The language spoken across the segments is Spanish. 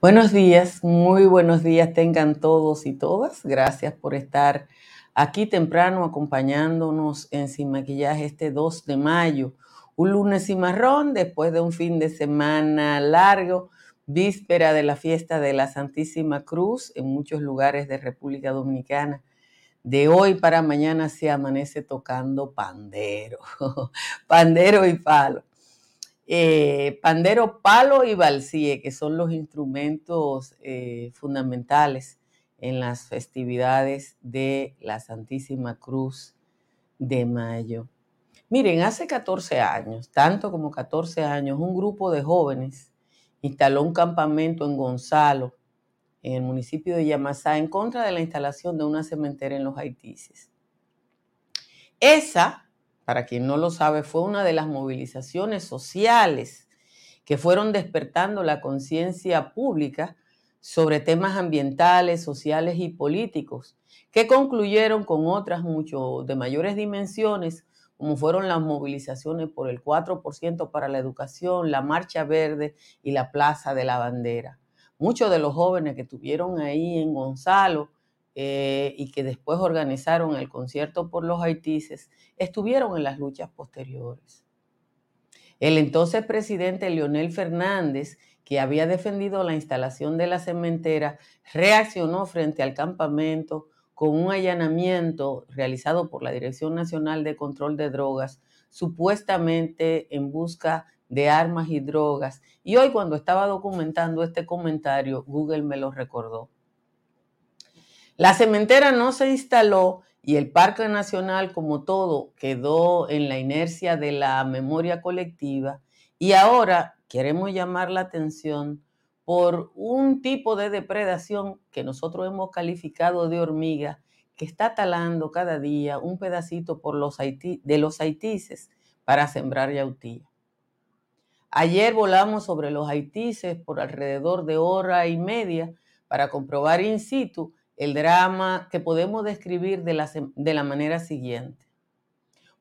Buenos días, muy buenos días tengan todos y todas. Gracias por estar aquí temprano acompañándonos en Sin Maquillaje este 2 de mayo. Un lunes cimarrón después de un fin de semana largo, víspera de la fiesta de la Santísima Cruz en muchos lugares de República Dominicana. De hoy para mañana se amanece tocando pandero, pandero y palo. Eh, pandero, palo y balsíe, que son los instrumentos eh, fundamentales en las festividades de la Santísima Cruz de Mayo. Miren, hace 14 años, tanto como 14 años, un grupo de jóvenes instaló un campamento en Gonzalo, en el municipio de Yamasá, en contra de la instalación de una cementera en los Haitises. Esa para quien no lo sabe, fue una de las movilizaciones sociales que fueron despertando la conciencia pública sobre temas ambientales, sociales y políticos, que concluyeron con otras mucho de mayores dimensiones, como fueron las movilizaciones por el 4% para la educación, la Marcha Verde y la Plaza de la Bandera. Muchos de los jóvenes que estuvieron ahí en Gonzalo eh, y que después organizaron el concierto por los haitises, estuvieron en las luchas posteriores. El entonces presidente Leonel Fernández, que había defendido la instalación de la cementera, reaccionó frente al campamento con un allanamiento realizado por la Dirección Nacional de Control de Drogas, supuestamente en busca de armas y drogas. Y hoy cuando estaba documentando este comentario, Google me lo recordó. La cementera no se instaló y el Parque Nacional, como todo, quedó en la inercia de la memoria colectiva. Y ahora queremos llamar la atención por un tipo de depredación que nosotros hemos calificado de hormiga, que está talando cada día un pedacito de los haitises para sembrar yautía. Ayer volamos sobre los haitises por alrededor de hora y media para comprobar in situ el drama que podemos describir de la, de la manera siguiente.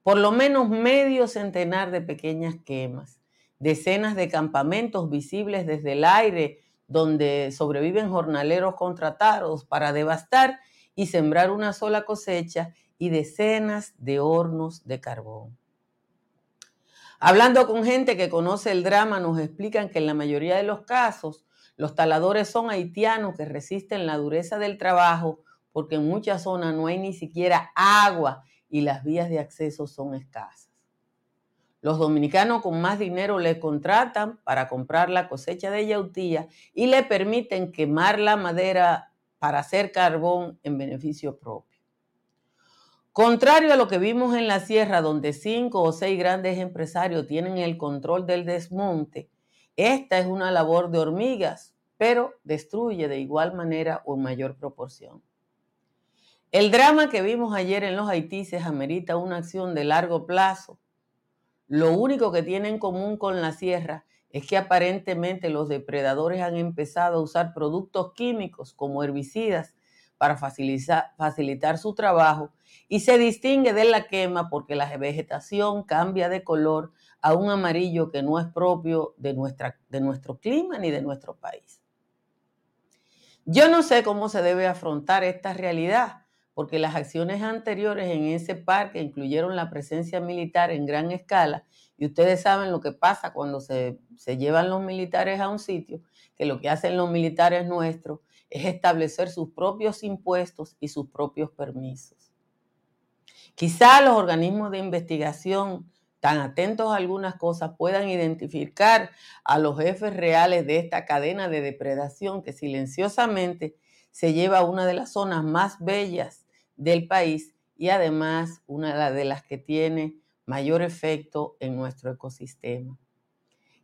Por lo menos medio centenar de pequeñas quemas, decenas de campamentos visibles desde el aire donde sobreviven jornaleros contratados para devastar y sembrar una sola cosecha y decenas de hornos de carbón. Hablando con gente que conoce el drama, nos explican que en la mayoría de los casos los taladores son haitianos que resisten la dureza del trabajo porque en muchas zonas no hay ni siquiera agua y las vías de acceso son escasas. Los dominicanos con más dinero le contratan para comprar la cosecha de yautía y le permiten quemar la madera para hacer carbón en beneficio propio. Contrario a lo que vimos en la sierra, donde cinco o seis grandes empresarios tienen el control del desmonte, esta es una labor de hormigas, pero destruye de igual manera o en mayor proporción. El drama que vimos ayer en los haitises amerita una acción de largo plazo. Lo único que tiene en común con la sierra es que aparentemente los depredadores han empezado a usar productos químicos como herbicidas para facilitar, facilitar, su trabajo y se distingue de la quema porque la vegetación cambia de color a un amarillo que no es propio de, nuestra, de nuestro clima ni de nuestro país. Yo no sé cómo se debe afrontar esta realidad, porque las acciones anteriores en ese parque incluyeron la presencia militar en gran escala y ustedes saben lo que pasa cuando se, se llevan los militares a un sitio, que lo que hacen los militares nuestros es establecer sus propios impuestos y sus propios permisos. Quizá los organismos de investigación tan atentos a algunas cosas, puedan identificar a los jefes reales de esta cadena de depredación que silenciosamente se lleva a una de las zonas más bellas del país y además una de las que tiene mayor efecto en nuestro ecosistema.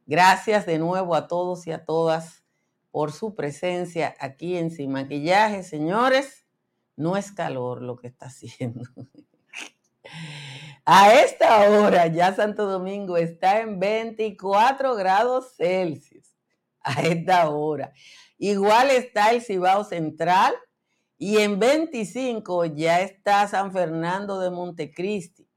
Gracias de nuevo a todos y a todas por su presencia aquí en Sin Maquillaje, señores. No es calor lo que está haciendo. A esta hora ya Santo Domingo está en 24 grados Celsius. A esta hora. Igual está el Cibao Central y en 25 ya está San Fernando de Montecristi.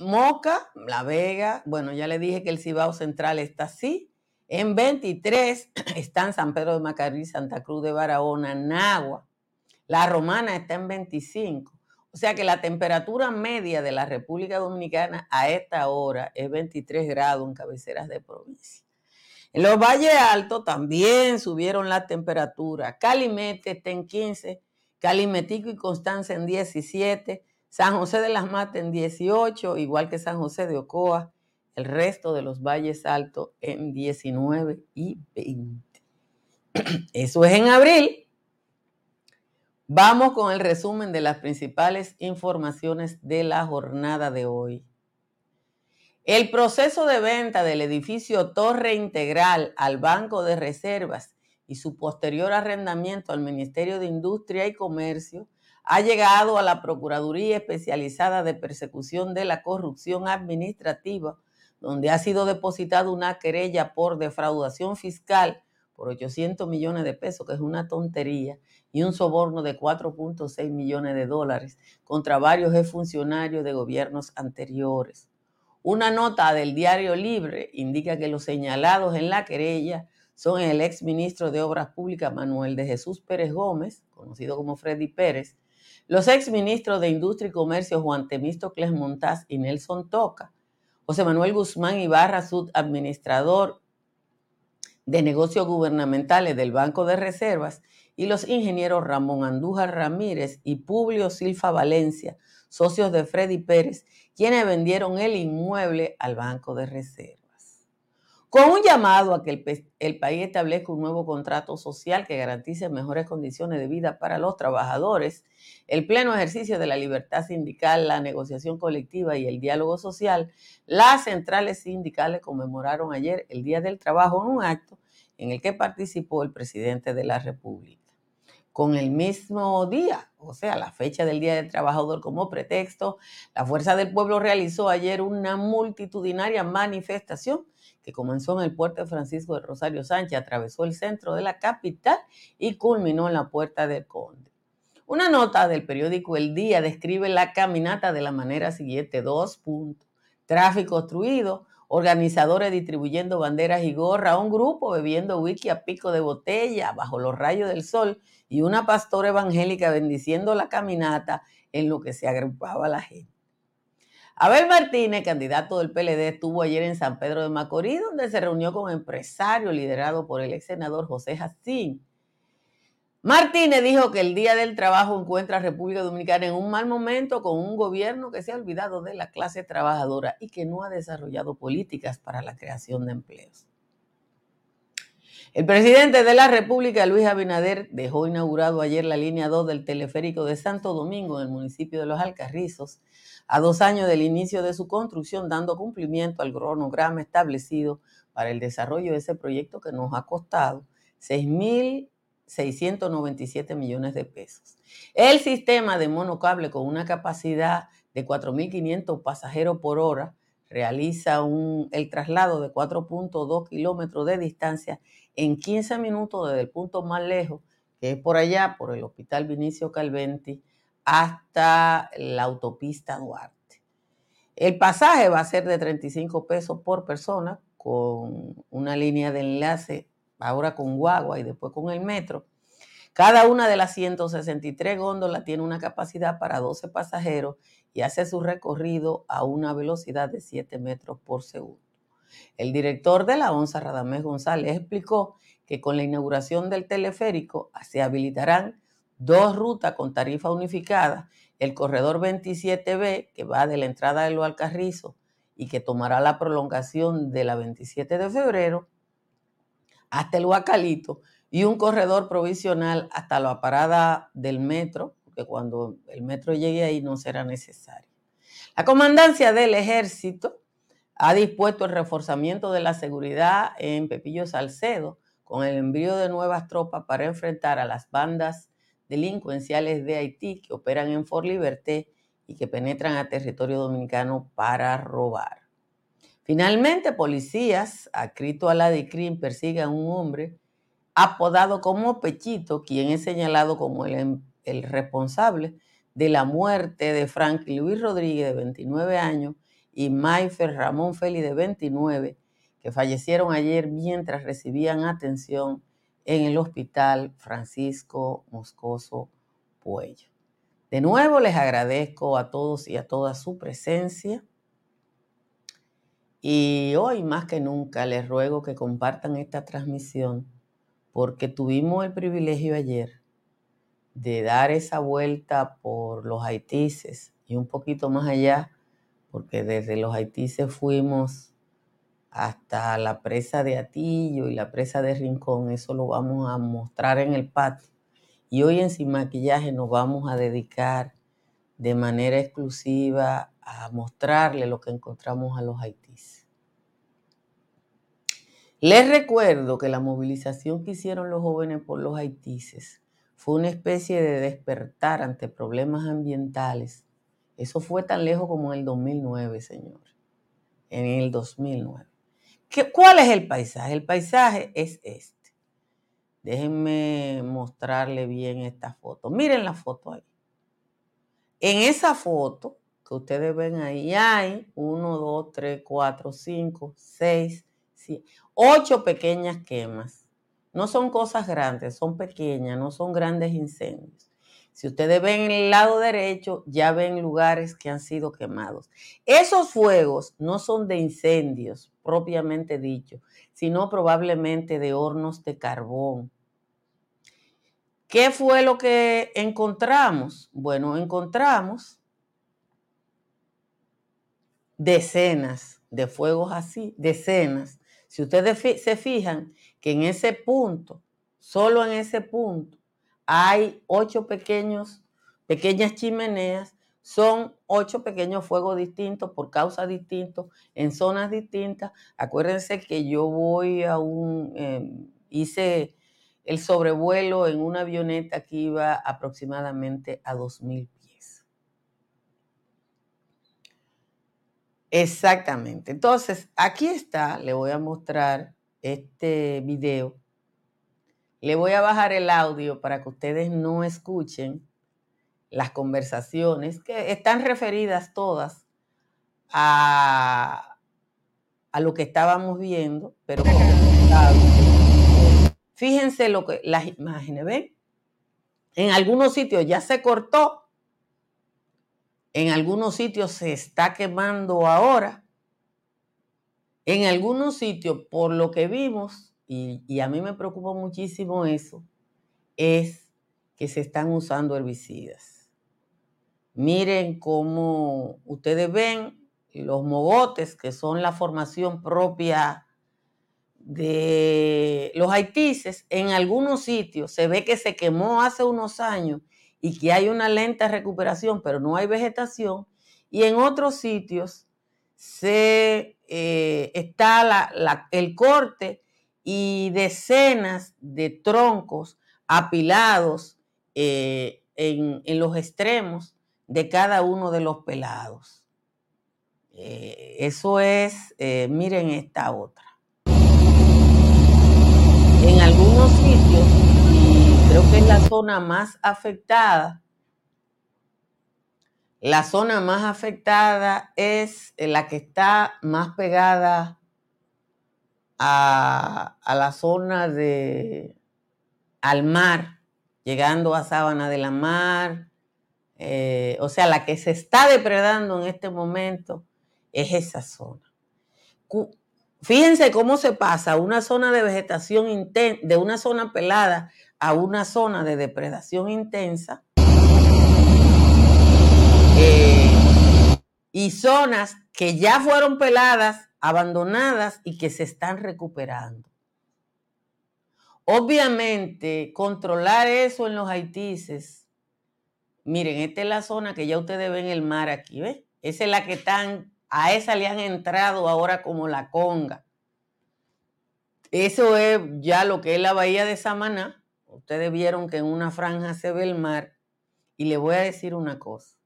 Moca, La Vega, bueno, ya le dije que el Cibao Central está así. En 23 están San Pedro de Macorís, Santa Cruz de Barahona, Nagua. La Romana está en 25. O sea que la temperatura media de la República Dominicana a esta hora es 23 grados en cabeceras de provincia. En los valles altos también subieron la temperatura. Calimete está en 15, Calimetico y Constanza en 17, San José de las Matas en 18, igual que San José de Ocoa, el resto de los valles altos en 19 y 20. Eso es en abril. Vamos con el resumen de las principales informaciones de la jornada de hoy. El proceso de venta del edificio Torre Integral al Banco de Reservas y su posterior arrendamiento al Ministerio de Industria y Comercio ha llegado a la Procuraduría Especializada de Persecución de la Corrupción Administrativa, donde ha sido depositada una querella por defraudación fiscal por 800 millones de pesos, que es una tontería, y un soborno de 4.6 millones de dólares contra varios funcionarios de gobiernos anteriores. Una nota del diario Libre indica que los señalados en la querella son el ex ministro de Obras Públicas Manuel de Jesús Pérez Gómez, conocido como Freddy Pérez, los ex ministros de Industria y Comercio Juan Temístocles Montaz y Nelson Toca, José Manuel Guzmán Ibarra, subadministrador de Negocios Gubernamentales del Banco de Reservas, y los ingenieros Ramón Andújar Ramírez y Publio Silfa Valencia, socios de Freddy Pérez, quienes vendieron el inmueble al Banco de Reservas. Con un llamado a que el, el, país establezca un nuevo contrato social que garantice mejores condiciones de vida para los trabajadores, el pleno ejercicio de la libertad sindical, la negociación colectiva y el diálogo social, las centrales sindicales conmemoraron ayer el Día del Trabajo en un acto en el que participó el presidente de la República. Con el mismo día, o sea, la fecha del Día del Trabajador como pretexto, la Fuerza del Pueblo realizó ayer una multitudinaria manifestación que comenzó en el puerto de Francisco de Rosario Sánchez, atravesó el centro de la capital y culminó en la Puerta del Conde. Una nota del periódico El Día describe la caminata de la manera siguiente, dos puntos. Tráfico obstruido, organizadores distribuyendo banderas y gorra, un grupo bebiendo whisky a pico de botella bajo los rayos del sol y una pastora evangélica bendiciendo la caminata en lo que se agrupaba la gente. Abel Martínez, candidato del PLD, estuvo ayer en San Pedro de Macorís, donde se reunió con empresarios liderados por el ex senador José Jacín Martínez dijo que el Día del Trabajo encuentra a República Dominicana en un mal momento con un gobierno que se ha olvidado de la clase trabajadora y que no ha desarrollado políticas para la creación de empleos. El presidente de la República, Luis Abinader, dejó inaugurado ayer la línea 2 del teleférico de Santo Domingo en el municipio de Los Alcarrizos, a dos años del inicio de su construcción, dando cumplimiento al cronograma establecido para el desarrollo de ese proyecto que nos ha costado 6 mil 697 millones de pesos. El sistema de monocable con una capacidad de 4.500 pasajeros por hora realiza un, el traslado de 4.2 kilómetros de distancia en 15 minutos desde el punto más lejos, que es por allá, por el Hospital Vinicio Calventi, hasta la autopista Duarte. El pasaje va a ser de 35 pesos por persona, con una línea de enlace ahora con guagua y después con el metro. Cada una de las 163 góndolas tiene una capacidad para 12 pasajeros y hace su recorrido a una velocidad de 7 metros por segundo. El director de la ONSA, Radamés González, explicó que con la inauguración del teleférico se habilitarán dos rutas con tarifa unificada, el corredor 27B, que va de la entrada de Lo Alcarrizo y que tomará la prolongación de la 27 de febrero, hasta el Huacalito y un corredor provisional hasta la parada del metro, porque cuando el metro llegue ahí no será necesario. La comandancia del ejército ha dispuesto el reforzamiento de la seguridad en Pepillo Salcedo con el envío de nuevas tropas para enfrentar a las bandas delincuenciales de Haití que operan en Fort Liberté y que penetran a territorio dominicano para robar. Finalmente, policías adscritos a la DICRIM persiguen a un hombre apodado como Pechito, quien es señalado como el, em, responsable de la muerte de Franklin Luis Rodríguez, de 29 años, y Maifer Ramón Félix, de 29, que fallecieron ayer mientras recibían atención en el Hospital Francisco Moscoso Puello. De nuevo les agradezco a todos y a todas su presencia. Y hoy más que nunca les ruego que compartan esta transmisión porque tuvimos el privilegio ayer de dar esa vuelta por los Haitises y un poquito más allá, porque desde los Haitises fuimos hasta la presa de Atillo y la presa de Rincón, eso lo vamos a mostrar en el patio. Y hoy en Sin Maquillaje nos vamos a dedicar de manera exclusiva a mostrarle lo que encontramos a los Haitises. Les recuerdo que la movilización que hicieron los jóvenes por los Haitises fue una especie de despertar ante problemas ambientales. Eso fue tan lejos como en el 2009, señor. En el 2009. ¿Qué, ¿Cuál es el paisaje? El paisaje es este. Déjenme mostrarle bien esta foto. Miren la foto ahí. En esa foto que ustedes ven ahí hay 1, 2, 3, 4, 5, 6, 7, 8 pequeñas quemas no son cosas grandes, son pequeñas, no son grandes incendios. Si ustedes ven en el lado derecho, ya ven lugares que han sido quemados. Esos fuegos no son de incendios propiamente dicho, sino probablemente de hornos de carbón. ¿Qué fue lo que encontramos? Bueno, encontramos decenas de fuegos así, decenas. Si ustedes se fijan, que en ese punto, solo en ese punto, hay ocho pequeños, pequeñas chimeneas, son ocho pequeños fuegos distintos por causas distintas, en zonas distintas. Acuérdense que yo voy a un, em, hice el sobrevuelo en una avioneta que iba aproximadamente a 2.000 pies. Exactamente. Entonces, aquí está, le voy a mostrar este video, le voy a bajar el audio para que ustedes no escuchen las conversaciones que están referidas todas a, a lo que estábamos viendo, pero fíjense lo que las imágenes, ¿ven? En algunos sitios ya se cortó, en algunos sitios se está quemando ahora, en algunos sitios, por lo que vimos, y, a mí me preocupa muchísimo eso, es que se están usando herbicidas. Miren cómo ustedes ven los mogotes, que son la formación propia de los haitises, en algunos sitios se ve que se quemó hace unos años y que hay una lenta recuperación, pero no hay vegetación, y en otros sitios se eh, está el corte y decenas de troncos apilados eh, en, los extremos de cada uno de los pelados. Eh, eso es, miren esta otra. En algunos sitios, creo que es la zona más afectada, la zona más afectada es eh, la que está más pegada a, la zona de al mar, llegando a Sábana de la Mar. Eh, o sea, la que se está depredando en este momento es esa zona. Fíjense cómo se pasa una zona de vegetación de una zona pelada a una zona de depredación intensa y zonas que ya fueron peladas, abandonadas y que se están recuperando. Obviamente, controlar eso en los haitises. Miren, esta es la zona que ya ustedes ven el mar aquí, ¿ves? Esa es la que están, a esa le han entrado ahora como la conga. Eso es ya lo que es la bahía de Samaná. Ustedes vieron que en una franja se ve el mar. Y le voy a decir una cosa.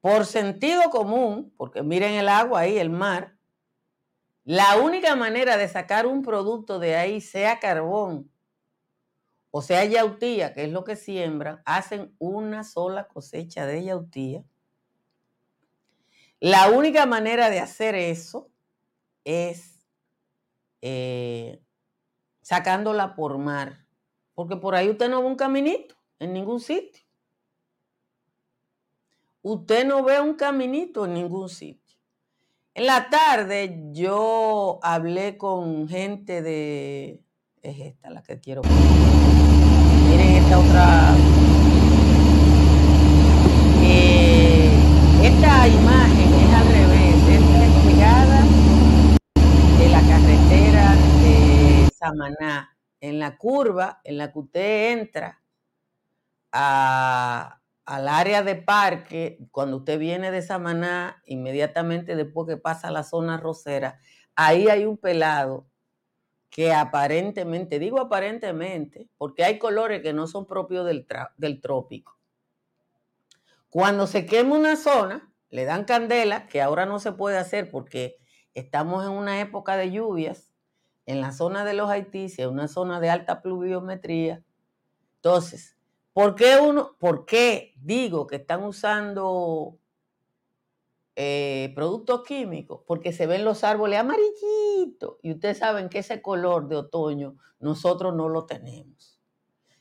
Por sentido común, porque miren el agua ahí, el mar, la única manera de sacar un producto de ahí, sea carbón o sea yautía, que es lo que siembran, hacen una sola cosecha de yautía. La única manera de hacer eso es eh, sacándola por mar, porque por ahí usted no ve un caminito en ningún sitio. Usted no ve un caminito en ningún sitio. En la tarde yo hablé con gente de... Es esta la que quiero. Miren esta otra esta imagen es al revés, es llegada de la carretera de Samaná, en la curva en la que usted entra al área de parque, cuando usted viene de Samaná, inmediatamente después que pasa la zona rosera, ahí hay un pelado que aparentemente, digo aparentemente, porque hay colores que no son propios del, del trópico, cuando se quema una zona, le dan candela, que ahora no se puede hacer porque estamos en una época de lluvias en la zona de los Haití, una zona de alta pluviometría. Entonces, ¿por qué uno, por qué digo que están usando eh, productos químicos? Porque se ven los árboles amarillitos y ustedes saben que ese color de otoño nosotros no lo tenemos.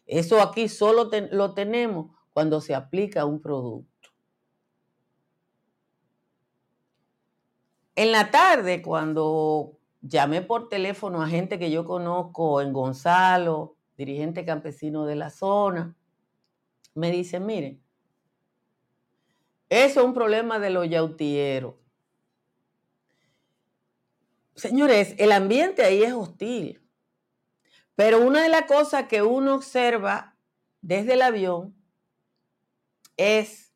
Eso aquí solo lo tenemos cuando se aplica un producto. En la tarde, cuando llamé por teléfono a gente que yo conozco en Gonzalo, dirigente campesino de la zona, me dicen, miren, eso es un problema de los yautieros. Señores, el ambiente ahí es hostil. Pero una de las cosas que uno observa desde el avión es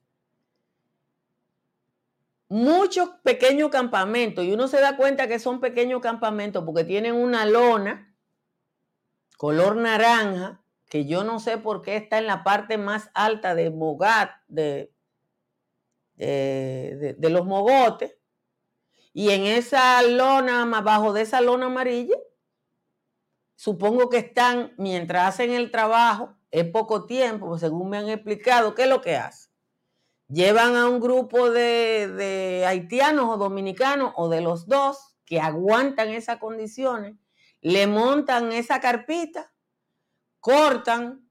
muchos pequeños campamentos y uno se da cuenta que son pequeños campamentos porque tienen una lona color naranja que yo no sé por qué está en la parte más alta de Mogat, de, de, los mogotes, y en esa lona, abajo de esa lona amarilla, supongo que están, mientras hacen el trabajo, es poco tiempo, según me han explicado, ¿qué es lo que hace? Llevan a un grupo de, haitianos o dominicanos o de los dos que aguantan esas condiciones, le montan esa carpita, cortan,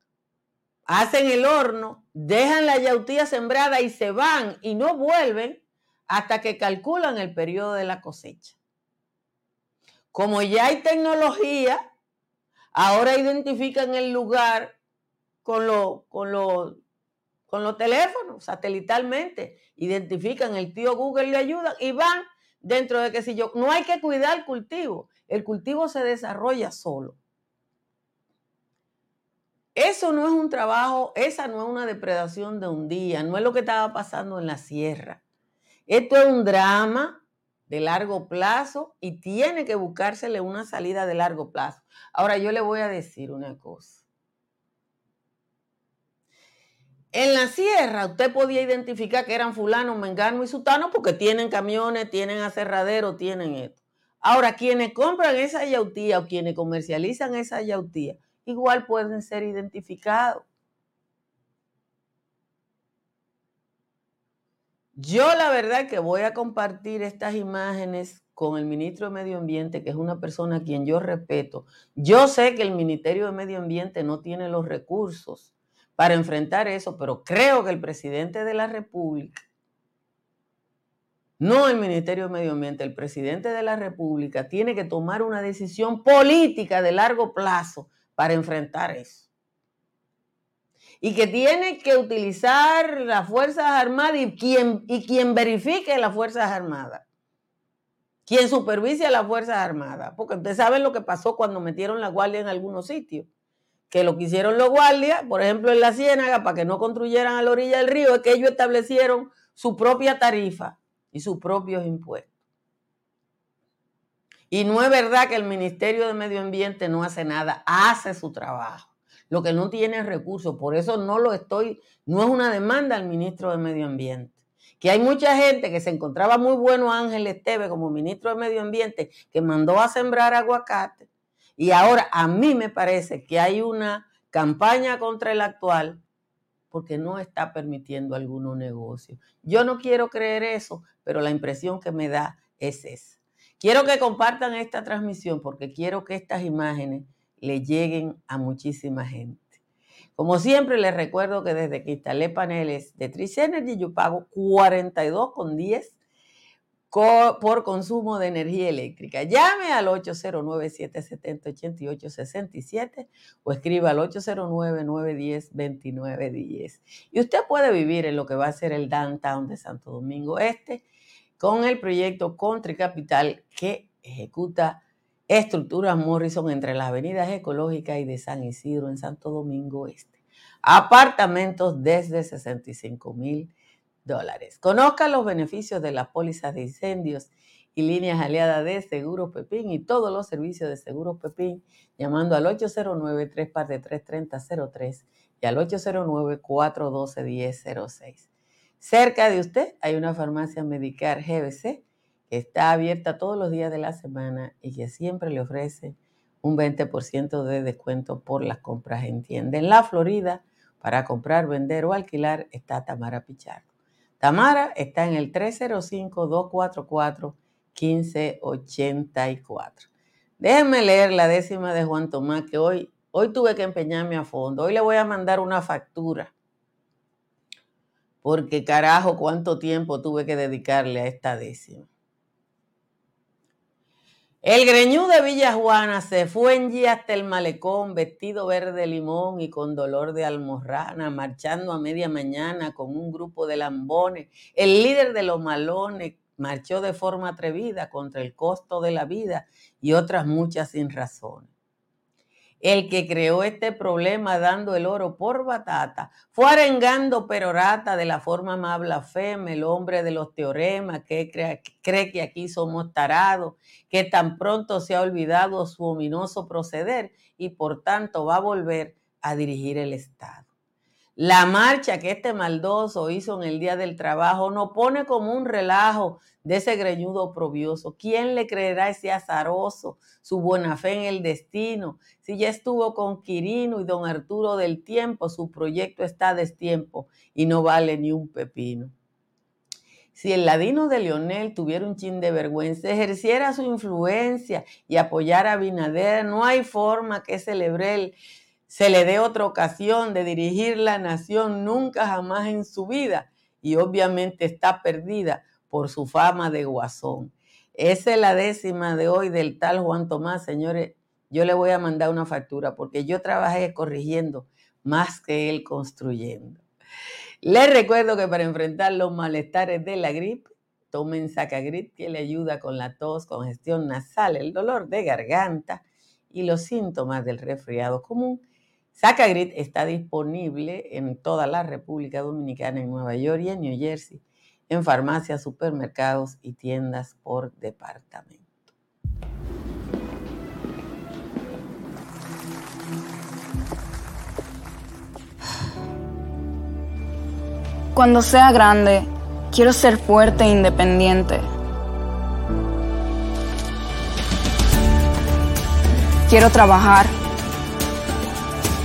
hacen el horno, dejan la yautía sembrada y se van y no vuelven hasta que calculan el periodo de la cosecha. Como ya hay tecnología, ahora identifican el lugar con, lo, con, con los teléfonos satelitalmente, identifican el tío Google le ayudan y van dentro de que si yo, no hay que cuidar el cultivo, el cultivo se desarrolla solo. Eso no es un trabajo, esa no es una depredación de un día, no es lo que estaba pasando en la sierra. Esto es un drama de largo plazo y tiene que buscársele una salida de largo plazo. Ahora yo le voy a decir una cosa. En la sierra usted podía identificar que eran fulano, mengano y sutano porque tienen camiones, tienen aserradero, tienen esto. Ahora, quienes compran esa yautía o quienes comercializan esa yautía, igual pueden ser identificados. Yo la verdad que voy a compartir estas imágenes con el ministro de Medio Ambiente, que es una persona a quien yo respeto. Yo sé que el Ministerio de Medio Ambiente no tiene los recursos para enfrentar eso, pero creo que el presidente de la República, no el Ministerio de Medio Ambiente, el presidente de la República tiene que tomar una decisión política de largo plazo para enfrentar eso. Y que tiene que utilizar las Fuerzas Armadas y quien, y quien verifique las Fuerzas Armadas. Quien supervise a las Fuerzas Armadas. Porque ustedes saben lo que pasó cuando metieron la guardia en algunos sitios que lo que hicieron los guardias, por ejemplo en la Ciénaga, para que no construyeran a la orilla del río, es que ellos establecieron su propia tarifa y sus propios impuestos. Y no es verdad que el Ministerio de Medio Ambiente no hace nada, hace su trabajo. Lo que no tiene es recursos, por eso no lo estoy, no es una demanda al ministro de Medio Ambiente. Que hay mucha gente que se encontraba muy bueno Ángel Esteve como ministro de Medio Ambiente, que mandó a sembrar aguacate y ahora a mí me parece que hay una campaña contra el actual porque no está permitiendo algunos negocios. Yo no quiero creer eso, pero la impresión que me da es esa. Quiero que compartan esta transmisión porque quiero que estas imágenes le lleguen a muchísima gente. Como siempre, les recuerdo que desde que instalé paneles de Tris Energy, yo pago 42,10 por consumo de energía eléctrica. Llame al 809-770-8867 o escriba al 809-910-2910. Y usted puede vivir en lo que va a ser el downtown de Santo Domingo Este con el proyecto Country Capital que ejecuta estructuras Morrison entre las avenidas ecológicas y de San Isidro en Santo Domingo Este. Apartamentos desde 65 mil dólares. Conozca los beneficios de las pólizas de incendios y líneas aliadas de Seguros Pepín y todos los servicios de Seguros Pepín llamando al 809-343-3003 y al 809-412-1006. Cerca de usted hay una farmacia Medicar GBC que está abierta todos los días de la semana y que siempre le ofrece un 20% de descuento por las compras en tienda. En la Florida, para comprar, vender o alquilar, está Tamara Pichardo. Tamara está en el 305-244-1584. Déjenme leer la décima de Juan Tomás, que hoy, hoy tuve que empeñarme a fondo. Hoy le voy a mandar una factura. Porque carajo, cuánto tiempo tuve que dedicarle a esta décima. El greñú de Villa Juana se fue en G hasta el malecón, vestido verde limón y con dolor de almorrana, marchando a media mañana con un grupo de lambones. El líder de los malones marchó de forma atrevida contra el costo de la vida y otras muchas sin razones el que creó este problema dando el oro por batata, fue arengando perorata de la forma más blasfema, el hombre de los teoremas que cree, cree que aquí somos tarados, que tan pronto se ha olvidado su ominoso proceder y por tanto va a volver a dirigir el Estado. La marcha que este maldoso hizo en el Día del Trabajo no pone como un relajo de ese greñudo probioso. ¿Quién le creerá ese azaroso, su buena fe en el destino? Si ya estuvo con Quirino y don Arturo del tiempo, su proyecto está destiempo y no vale ni un pepino. Si el ladino de Leonel tuviera un chin de vergüenza, ejerciera su influencia y apoyara a Binader, no hay forma que celebre el se le dé otra ocasión de dirigir la nación nunca jamás en su vida y obviamente está perdida por su fama de guasón. Esa es la décima de hoy del tal Juan Tomás, señores. Yo le voy a mandar una factura porque yo trabajé corrigiendo más que él construyendo. Les recuerdo que para enfrentar los malestares de la gripe, tomen Sacagrip que le ayuda con la tos, congestión nasal, el dolor de garganta y los síntomas del resfriado común Sacagrit está disponible en toda la República Dominicana, en Nueva York y en New Jersey, en farmacias, supermercados y tiendas por departamento. Cuando sea grande, quiero ser fuerte e independiente. Quiero trabajar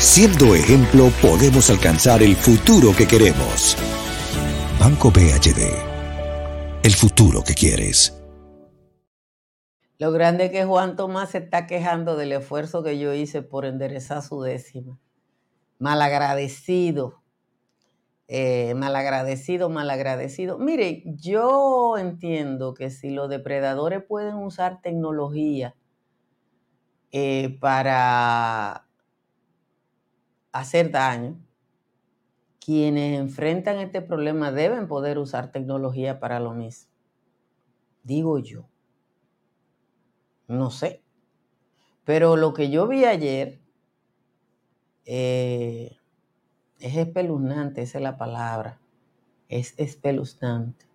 Siendo ejemplo, podemos alcanzar el futuro que queremos. Banco BHD. El futuro que quieres. Lo grande que Juan Tomás se está quejando del esfuerzo que yo hice por enderezar su décima. Malagradecido. Eh, malagradecido, malagradecido. Mire, yo entiendo que si los depredadores pueden usar tecnología eh, para hacer daño, quienes enfrentan este problema deben poder usar tecnología para lo mismo. Digo yo. No sé. Pero lo que yo vi ayer eh, es espeluznante, esa es la palabra. Es espeluznante.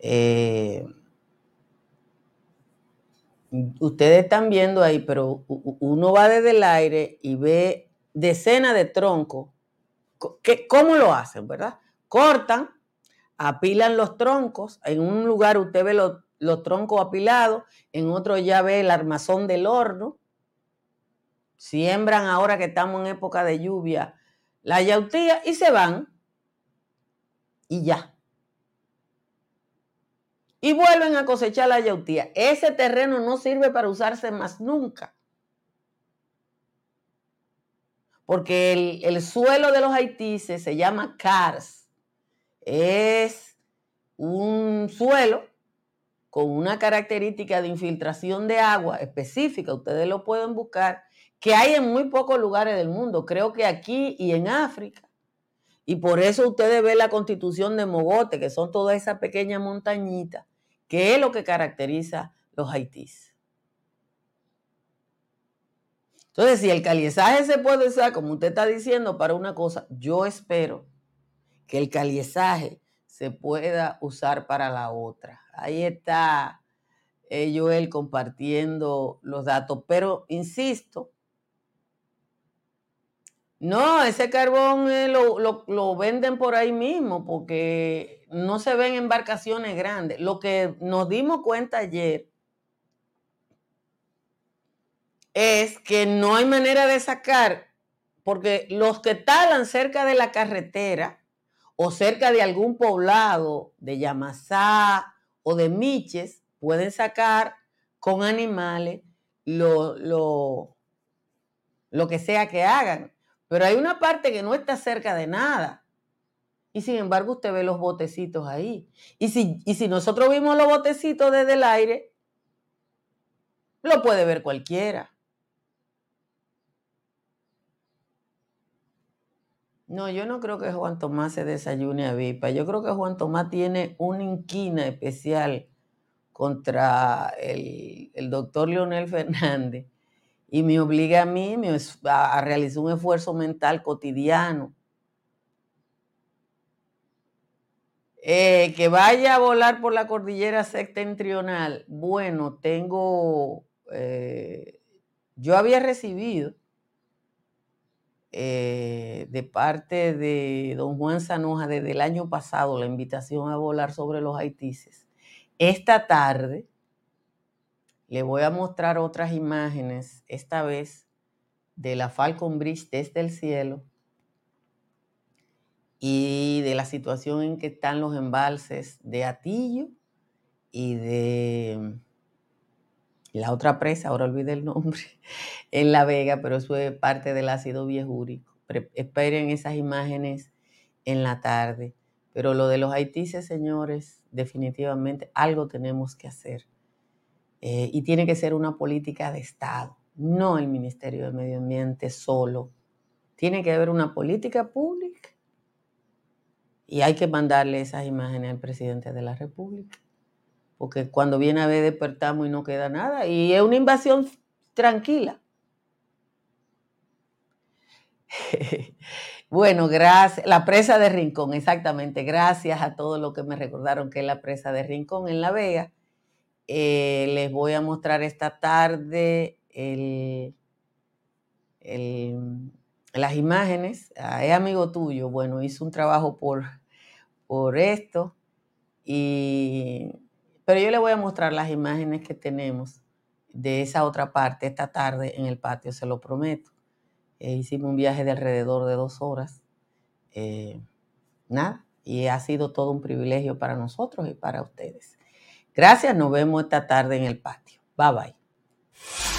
Eh, ustedes están viendo ahí, pero uno va desde el aire y ve decenas de troncos. ¿Cómo lo hacen, verdad? Cortan, apilan los troncos. En un lugar usted ve los, los troncos apilados, en otro ya ve el armazón del horno. Siembran ahora que estamos en época de lluvia la yautía y se van. Y ya y vuelven a cosechar la yautía. Ese terreno no sirve para usarse más nunca. Porque el, el suelo de los haitises se llama CARS. Es un suelo con una característica de infiltración de agua específica, ustedes lo pueden buscar, que hay en muy pocos lugares del mundo, creo que aquí y en África. Y por eso ustedes ven la constitución de Mogote, que son todas esas pequeñas montañitas, que es lo que caracteriza los haitís. Entonces, si el caliezaje se puede usar, como usted está diciendo, para una cosa, yo espero que el caliezaje se pueda usar para la otra. Ahí está eh, Joel compartiendo los datos, pero insisto, no, ese carbón eh, lo, venden por ahí mismo porque no se ven embarcaciones grandes. Lo que nos dimos cuenta ayer es que no hay manera de sacar, porque los que talan cerca de la carretera o cerca de algún poblado de Yamasá o de Miches pueden sacar con animales lo, lo que sea que hagan pero hay una parte que no está cerca de nada. Y sin embargo usted ve los botecitos ahí. Y si, y si nosotros vimos los botecitos desde el aire, lo puede ver cualquiera. No, yo no creo que Juan Tomás se desayune a Vipa. Yo creo que Juan Tomás tiene una inquina especial contra el, doctor Leonel Fernández y me obliga a mí a realizar un esfuerzo mental cotidiano. Eh, que vaya a volar por la cordillera septentrional. Bueno, tengo, eh, yo había recibido eh, de parte de don Juan Sanoja desde el año pasado la invitación a volar sobre los haitises. Esta tarde le voy a mostrar otras imágenes, esta vez de la Falcon Bridge desde el cielo y de la situación en que están los embalses de Atillo y de la otra presa, ahora olvidé el nombre, en La Vega, pero eso es parte del ácido viejúrico. esperen esas imágenes en la tarde. Pero lo de los haitises, señores, definitivamente algo tenemos que hacer. Eh, y tiene que ser una política de Estado, no el Ministerio de Medio Ambiente solo. Tiene que haber una política pública y hay que mandarle esas imágenes al presidente de la República. Porque cuando viene a ver despertamos y no queda nada. Y es una invasión tranquila. bueno, gracias. La presa de Rincón, exactamente. Gracias a todos los que me recordaron que es la presa de Rincón en La Vega. Eh, les voy a mostrar esta tarde las imágenes. Ah, es amigo tuyo. Bueno, hizo un trabajo por, por esto. Y, pero yo le voy a mostrar las imágenes que tenemos de esa otra parte esta tarde en el patio, se lo prometo. Eh, hicimos un viaje de alrededor de dos horas. Eh, nada, y ha sido todo un privilegio para nosotros y para ustedes. Gracias, nos vemos esta tarde en el patio. Bye bye.